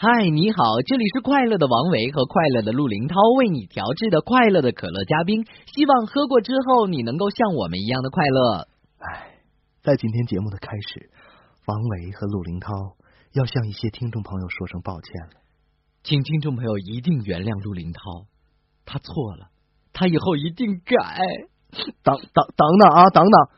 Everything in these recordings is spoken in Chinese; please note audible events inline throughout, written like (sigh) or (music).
嗨，你好，这里是快乐的王维和快乐的陆林涛为你调制的快乐的可乐加冰，希望喝过之后你能够像我们一样的快乐。唉，在今天节目的开始，王维和陆林涛要向一些听众朋友说声抱歉了，请听众朋友一定原谅陆林涛，他错了，他以后一定改。等等等等啊，等等，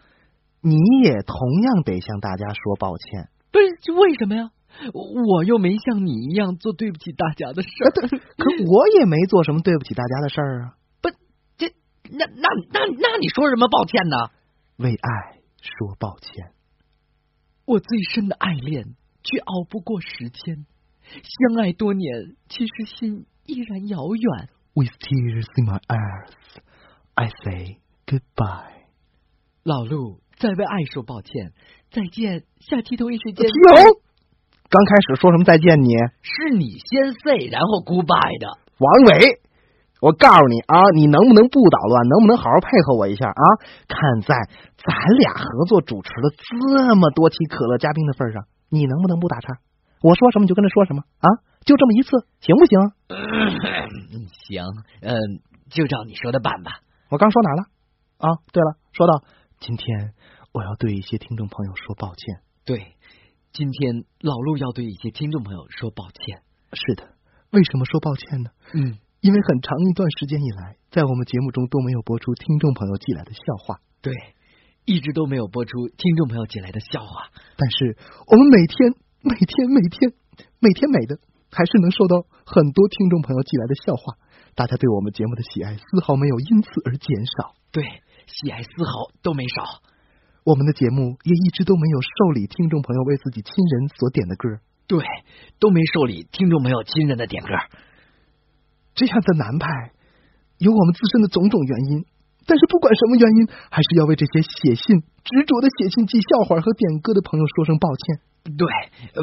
你也同样得向大家说抱歉。不是为什么呀？我又没像你一样做对不起大家的事儿，可我也没做什么对不起大家的事儿啊。不，这那那那那你说什么抱歉呢？为爱说抱歉。我最深的爱恋却熬不过时间，相爱多年，其实心依然遥远。With tears in my eyes, I say goodbye。老陆，在为爱说抱歉，再见，下期同一时间。停！刚开始说什么再见你？是你先 say，然后 goodbye 的。王伟，我告诉你啊，你能不能不捣乱？能不能好好配合我一下啊？看在咱俩合作主持了这么多期可乐嘉宾的份上，你能不能不打岔？我说什么你就跟着说什么啊？就这么一次，行不行？嗯，行，嗯，就照你说的办吧。我刚说哪了？啊，对了，说到今天，我要对一些听众朋友说抱歉。对，今天老陆要对一些听众朋友说抱歉。是的，为什么说抱歉呢？嗯，因为很长一段时间以来，在我们节目中都没有播出听众朋友寄来的笑话。对，一直都没有播出听众朋友寄来的笑话。但是我们每天、每天、每天、每天美的，还是能收到很多听众朋友寄来的笑话。大家对我们节目的喜爱丝毫没有因此而减少。对，喜爱丝毫都没少。我们的节目也一直都没有受理听众朋友为自己亲人所点的歌。对，都没受理听众朋友亲人的点歌。这样的难派，有我们自身的种种原因。但是不管什么原因，还是要为这些写信执着的写信寄笑话和点歌的朋友说声抱歉。对，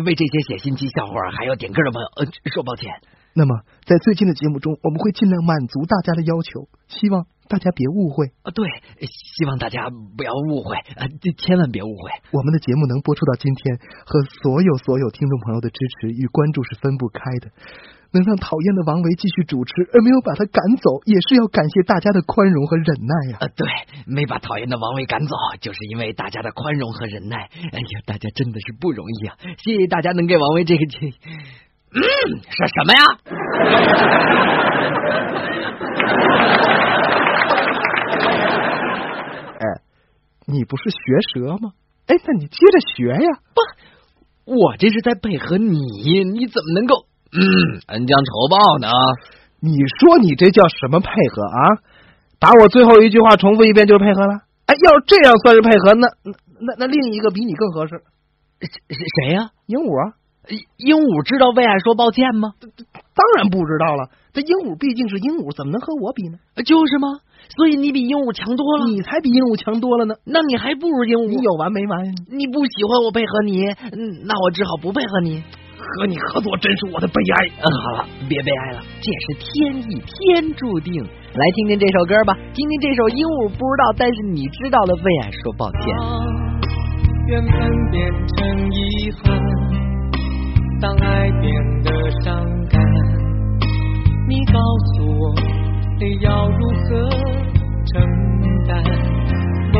为这些写信寄笑话还有点歌的朋友，呃，说抱歉。那么，在最近的节目中，我们会尽量满足大家的要求，希望大家别误会啊。对，希望大家不要误会啊，千万别误会。我们的节目能播出到今天，和所有所有听众朋友的支持与关注是分不开的。能让讨厌的王维继续主持，而没有把他赶走，也是要感谢大家的宽容和忍耐呀、啊。对，没把讨厌的王维赶走，就是因为大家的宽容和忍耐。哎呀，大家真的是不容易啊！谢谢大家能给王维这个建议。嗯，是什么呀？哎，你不是学蛇吗？哎，那你接着学呀！不，我这是在配合你，你怎么能够嗯恩将仇报呢？你说你这叫什么配合啊？把我最后一句话重复一遍就是配合了？哎，要是这样算是配合，那那那另一个比你更合适。谁呀、啊？鹦鹉啊！鹦鹉知道为爱说抱歉吗？当然不知道了。这鹦鹉毕竟是鹦鹉，怎么能和我比呢？就是吗？所以你比鹦鹉强多了。你才比鹦鹉强多了呢。那你还不如鹦鹉。你有完没完呀？你不喜欢我配合你，嗯，那我只好不配合你。和你合作真是我的悲哀。嗯，好了，别悲哀了，这也是天意，天注定。来听听这首歌吧，听听这首鹦鹉不知道，但是你知道的为爱说抱歉。缘分变成遗憾，当爱变得伤感，你告诉我你要如何承担？哦，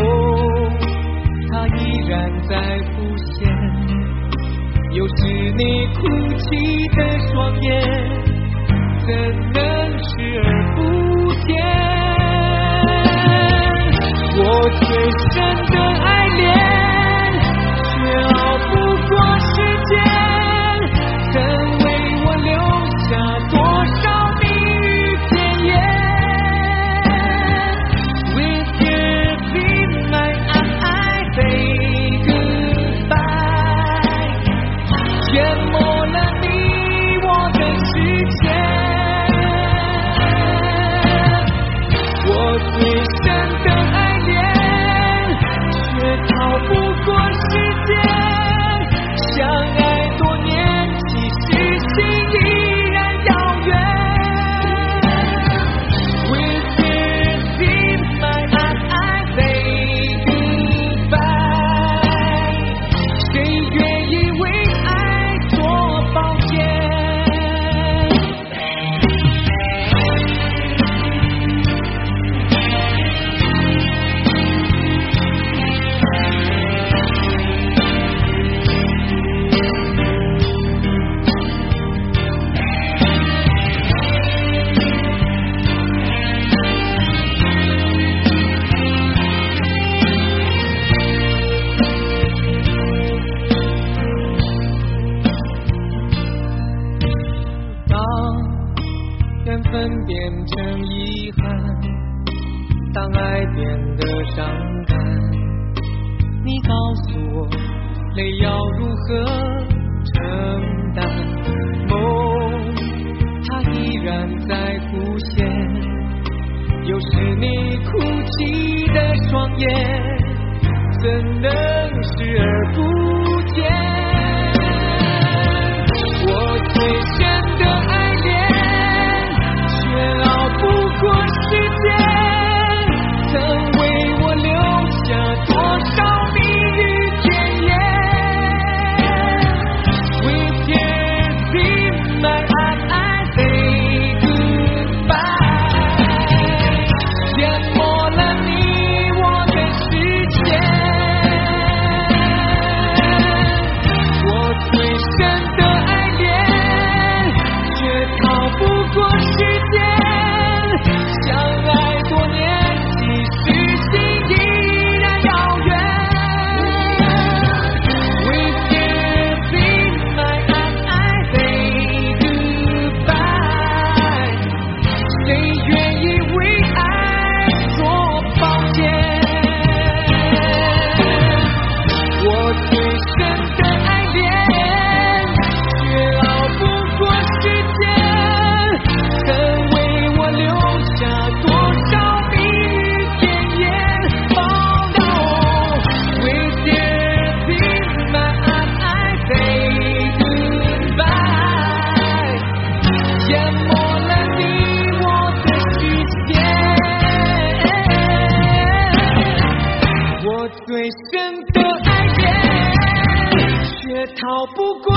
他依然在浮现，又是你哭泣的双眼，怎能视而不见？诉我，泪要如何承担？梦，它依然在浮现。又是你哭泣的双眼，怎能视而不逃不过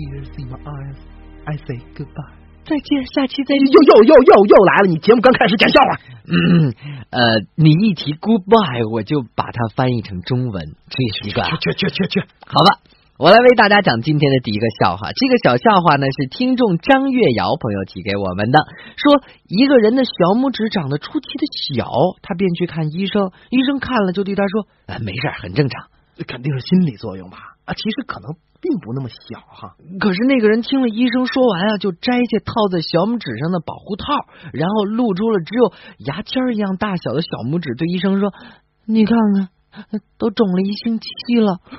tears in my eyes, I say goodbye。再见，下期再见。又又又又又来了！你节目刚开始讲笑话，嗯，呃，你一提 goodbye，我就把它翻译成中文，这也是一个啊。去去去去去！好吧，我来为大家讲今天的第一个笑话。这个小笑话呢是听众张月瑶朋友提给我们的，说一个人的小拇指长得出奇的小，他便去看医生，医生看了就对他说：“啊，没事，很正常。肯定是心理作用吧？啊，其实可能并不那么小哈。”可是那个人听了医生说完啊，就摘下套在小拇指上的保护套，然后露出了只有牙签一样大小的小拇指，对医生说：“你看看，都肿了一星期了。(laughs) ”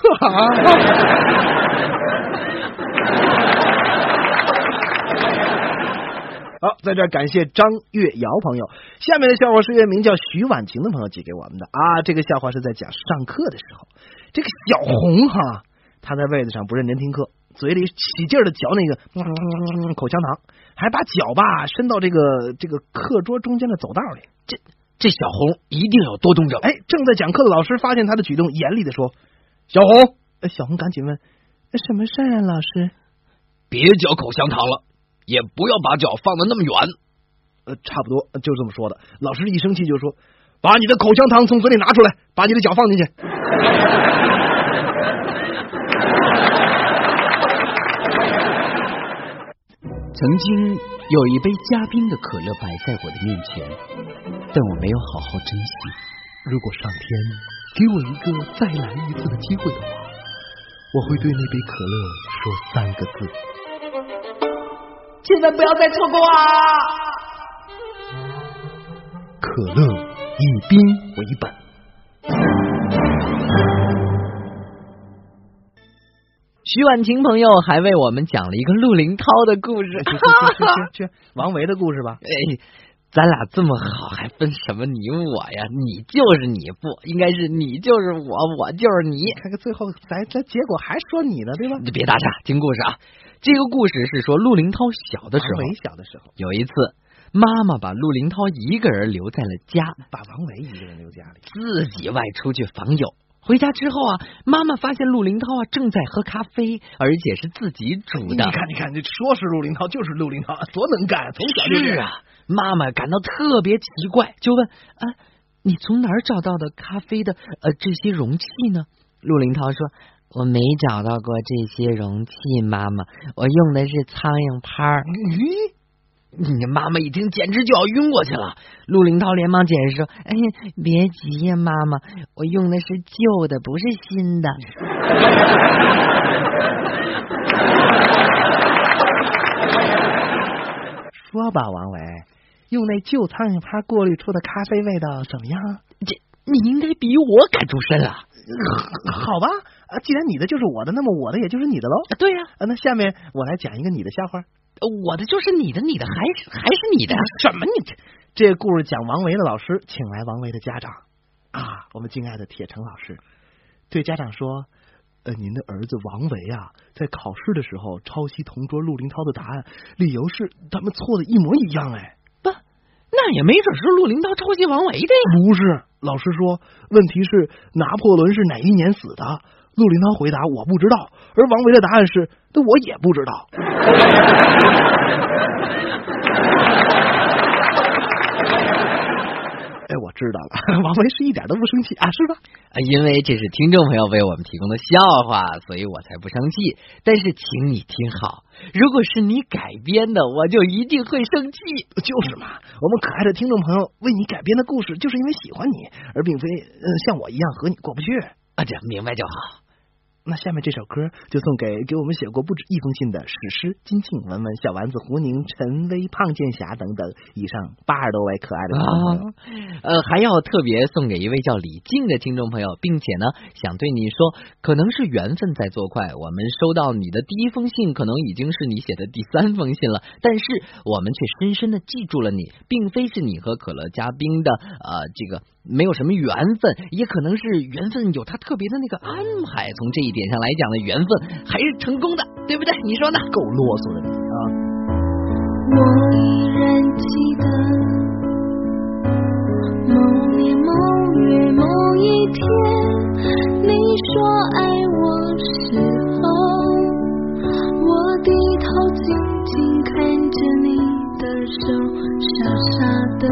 好，在这儿感谢张月瑶朋友。下面的笑话是一位名叫徐婉晴的朋友寄给我们的啊。这个笑话是在讲上课的时候，这个小红哈，她在位子上不认真听课，嘴里起劲的嚼那个、嗯、(laughs) 口香糖，还把脚吧伸到这个这个课桌中间的走道里。这这小红一定有多动症。哎，正在讲课的老师发现他的举动，严厉的说：“小红。”呃小红赶紧问：“什么事儿啊，老师？”别嚼口香糖了，也不要把脚放的那么远。呃，差不多就这么说的。老师一生气就说：“把你的口香糖从嘴里拿出来，把你的脚放进去。(laughs) ”曾经有一杯加冰的可乐摆在我的面前，但我没有好好珍惜。如果上天给我一个再来一次的机会的话，我会对那杯可乐说三个字：千万不要再错过啊！可乐以冰为本。徐婉晴朋友还为我们讲了一个陆林涛的故事。去去去去去，王维的故事吧。哎，咱俩这么好，还分什么你我呀？你就是你，不应该是你就是我，我就是你。看看最后咱咱结果还说你呢，对吧？你别打岔，听故事啊。这个故事是说陆林涛小的时候，王维小的时候，有一次妈妈把陆林涛一个人留在了家，把王维一个人留家里，自己外出去访友。回家之后啊，妈妈发现陆林涛啊正在喝咖啡，而且是自己煮的。你看，你看，你说是陆林涛就是陆林涛，多能干，从小就是啊。妈妈感到特别奇怪，就问：“啊，你从哪儿找到的咖啡的呃这些容器呢？”陆林涛说：“我没找到过这些容器，妈妈，我用的是苍蝇拍儿。”咦，你妈妈一听简直就要晕过去了。陆林涛连忙解释说：“哎呀，别急呀，妈妈，我用的是旧的，不是新的。(laughs) ”说吧，王维，用那旧苍蝇拍过滤出的咖啡味道怎么样？这你应该比我敢出身啊！(laughs) 好吧，啊，既然你的就是我的，那么我的也就是你的喽。对呀，那下面我来讲一个你的笑话。我的就是你的，你的还是还是你的？什么？你这这个故事讲王维的老师请来王维的家长啊，我们敬爱的铁成老师对家长说。呃，您的儿子王维啊，在考试的时候抄袭同桌陆林涛的答案，理由是他们错的一模一样。哎，不，那也没准是陆林涛抄袭王维的呀。不是，老师说，问题是拿破仑是哪一年死的？陆林涛回答我不知道，而王维的答案是那我也不知道。(laughs) 哎，我知道了，(laughs) 王维是一点都不生气啊，是吧？啊，因为这是听众朋友为我们提供的笑话，所以我才不生气。但是，请你听好，如果是你改编的，我就一定会生气。就是嘛，我们可爱的听众朋友为你改编的故事，就是因为喜欢你，而并非呃像我一样和你过不去啊。这明白就好。那下面这首歌就送给给我们写过不止一封信的史诗金庆、文文、小丸子、胡宁、陈威、胖剑侠等等以上八十多位可爱的听众朋友。呃，还要特别送给一位叫李静的听众朋友，并且呢，想对你说，可能是缘分在作怪，我们收到你的第一封信，可能已经是你写的第三封信了，但是我们却深深的记住了你，并非是你和可乐嘉宾的呃这个。没有什么缘分，也可能是缘分有他特别的那个安排。从这一点上来讲呢，缘分还是成功的，对不对？你说呢？够啰嗦的你啊！我依然记得某年某月某一天，你说爱我时候，我低头静静看着你的手，傻傻的。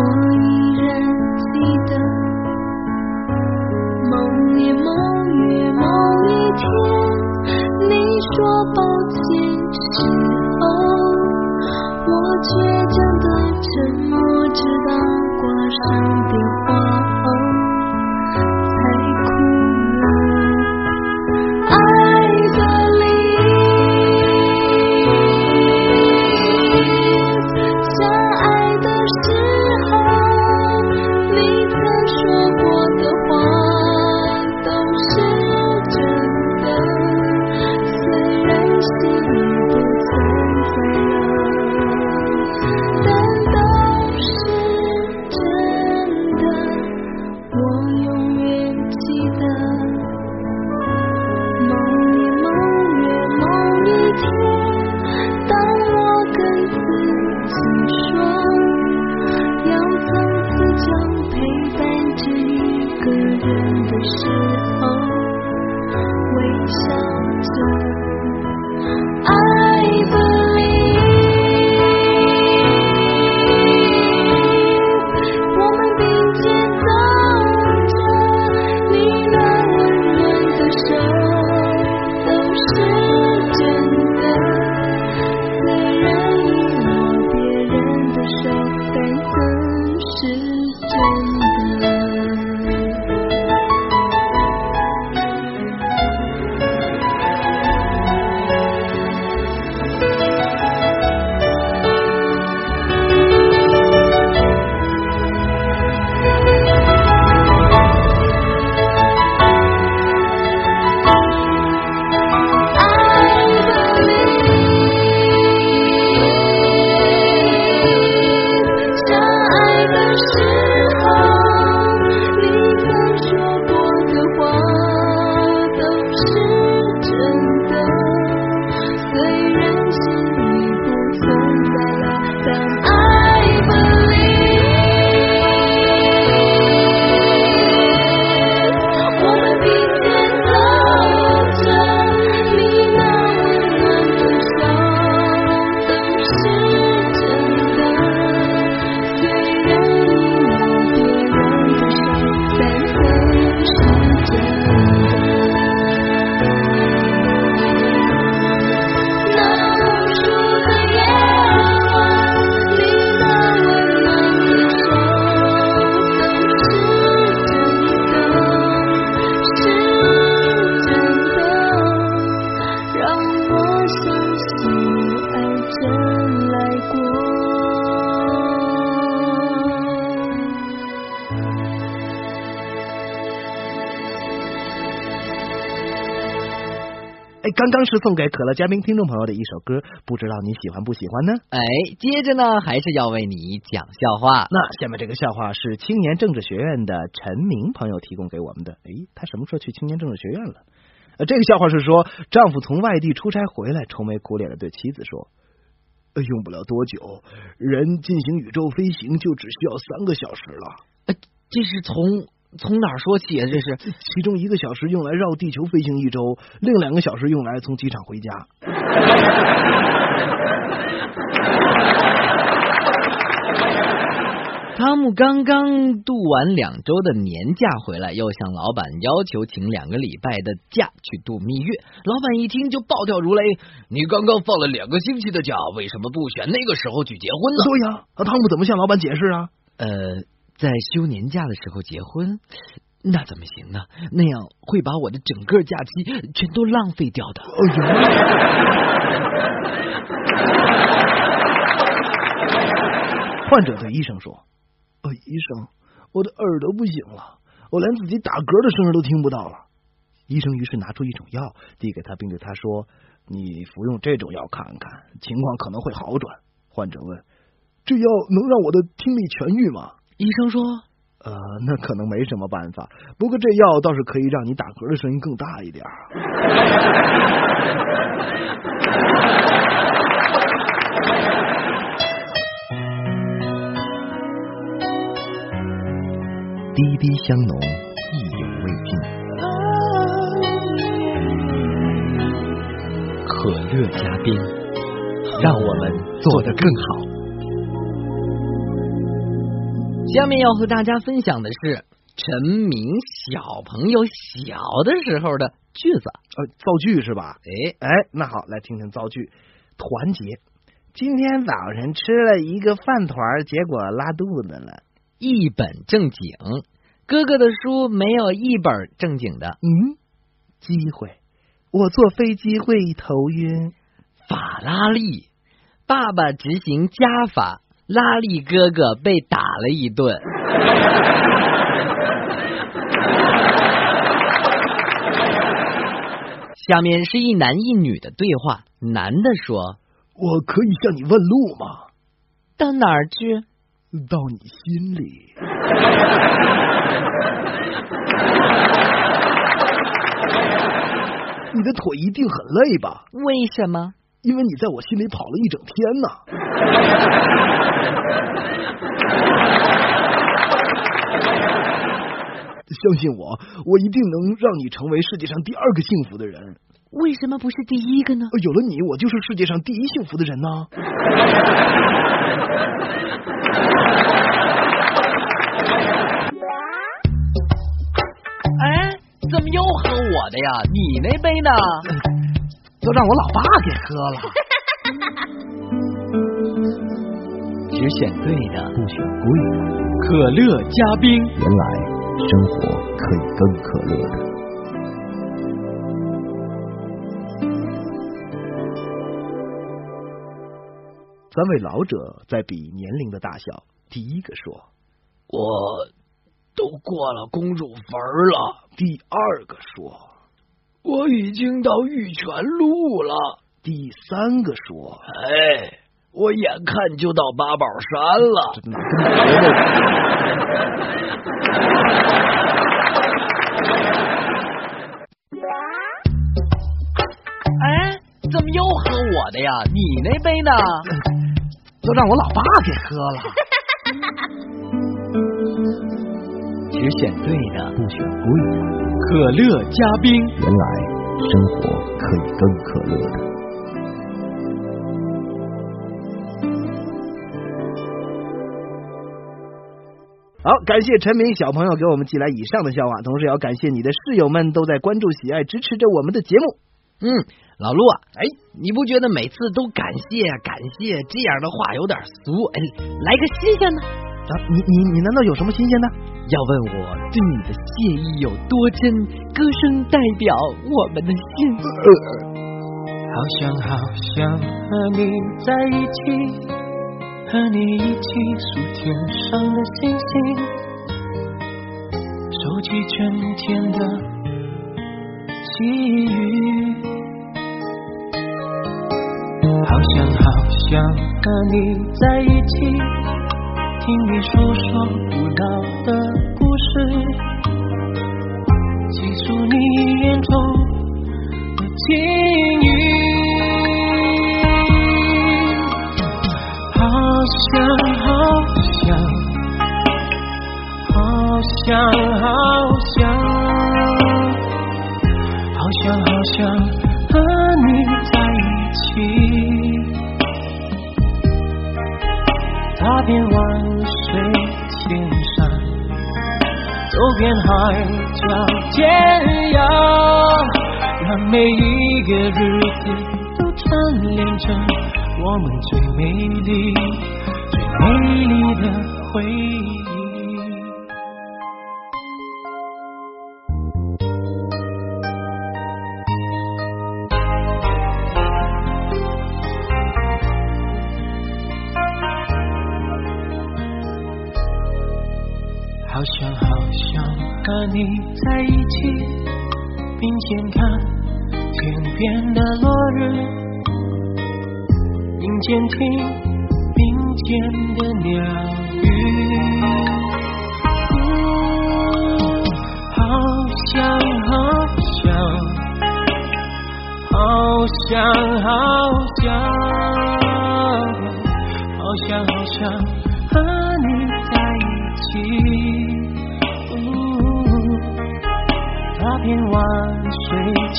我依然记得某年某月某一天。你说抱歉时候我倔强的沉默直到挂上电刚刚是送给可乐嘉宾听众朋友的一首歌，不知道你喜欢不喜欢呢？哎，接着呢，还是要为你讲笑话。那下面这个笑话是青年政治学院的陈明朋友提供给我们的。哎，他什么时候去青年政治学院了？呃，这个笑话是说，丈夫从外地出差回来，愁眉苦脸的对妻子说：“呃用不了多久，人进行宇宙飞行就只需要三个小时了。呃，这是从从哪儿说起啊？这是 (laughs) 其中一个小时用来绕地球飞行一周，另两个小时用来从机场回家。(laughs) 汤姆刚刚度完两周的年假回来，又向老板要求请两个礼拜的假去度蜜月。老板一听就暴跳如雷：“你刚刚放了两个星期的假，为什么不选那个时候去结婚呢？”对呀，那汤姆怎么向老板解释啊？呃，在休年假的时候结婚，那怎么行呢？那样会把我的整个假期全都浪费掉的。患者对医生说：“呃，医生，我的耳朵不行了，我连自己打嗝的声音都听不到了。”医生于是拿出一种药递给他，并对他说：“你服用这种药看看，情况可能会好转。”患者问：“这药能让我的听力痊愈吗医生说：“呃，那可能没什么办法，不过这药倒是可以让你打嗝的声音更大一点。(laughs) ”滴滴香浓，意犹未尽。可乐加冰，让我们做得更好。下面要和大家分享的是陈明小朋友小的时候的句子。呃，造句是吧？哎哎，那好，来听听造句。团结。今天早晨吃了一个饭团，结果拉肚子了。一本正经，哥哥的书没有一本正经的。嗯，机会。我坐飞机会头晕。法拉利，爸爸执行加法，拉力哥哥被打了一顿。(laughs) 下面是一男一女的对话，男的说我可以向你问路吗？：“到哪儿去？到你心里。(laughs) 你的腿一定很累吧？为什么？因为你在我心里跑了一整天呢。(laughs) 相信我，我一定能让你成为世界上第二个幸福的人。为什么不是第一个呢？有了你，我就是世界上第一幸福的人呢。哎，怎么又喝我的呀？你那杯呢？(laughs) 都让我老爸给喝了。只选对的，不选贵的，可乐加冰。原来生活可以更可乐的。三位老者在比年龄的大小，第一个说我都过了公主坟了，：“第二个说，我已经到玉泉路了。第三个说。”哎，我眼看就到八宝山了。哎，怎么又喝我的呀？你那杯呢？(laughs) 都让我老爸给喝了。(laughs) 只选对的，不选贵的，可乐加冰。原来生活可以更可乐的。好，感谢陈明小朋友给我们寄来以上的笑话，同时也要感谢你的室友们都在关注、喜爱、支持着我们的节目。嗯，老陆啊，哎，你不觉得每次都感谢感谢这样的话有点俗？哎，来个新鲜的。啊，你你你难道有什么新鲜的？要问我对你的谢意有多真，歌声代表我们的心。好想好想和你在一起，和你一起数天上的星星，收集春天的细雨，好想好想和你在一起，听你诉说古老的故事，记住你眼中的情谊。好想好想，好想好想，好想好想和你在一起，踏遍万走遍海角天涯，让每一个日子都串联成我们最美丽、最美丽的回忆。听并肩的鸟语。嗯好想好想，好想好想，好想好想和你在一起。踏遍万水千，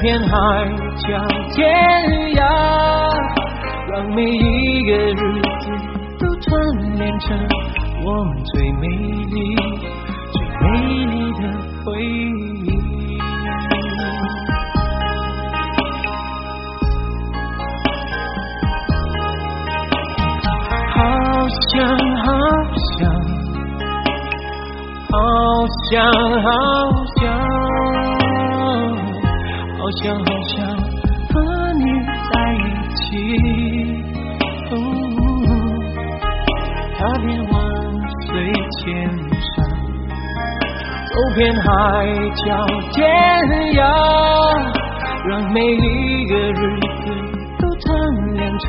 遍海角天涯，让每一个日子都串联成我们最美丽、最美丽的回忆。好想好想，好想好好想好想和你在一起。哦踏遍万水千山，走遍海角天涯，让每一个日子都串联成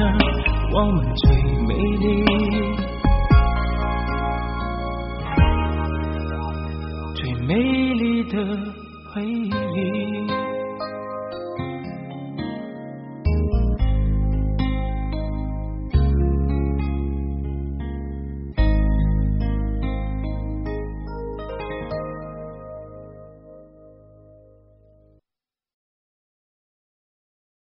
我们最美丽、最美丽的。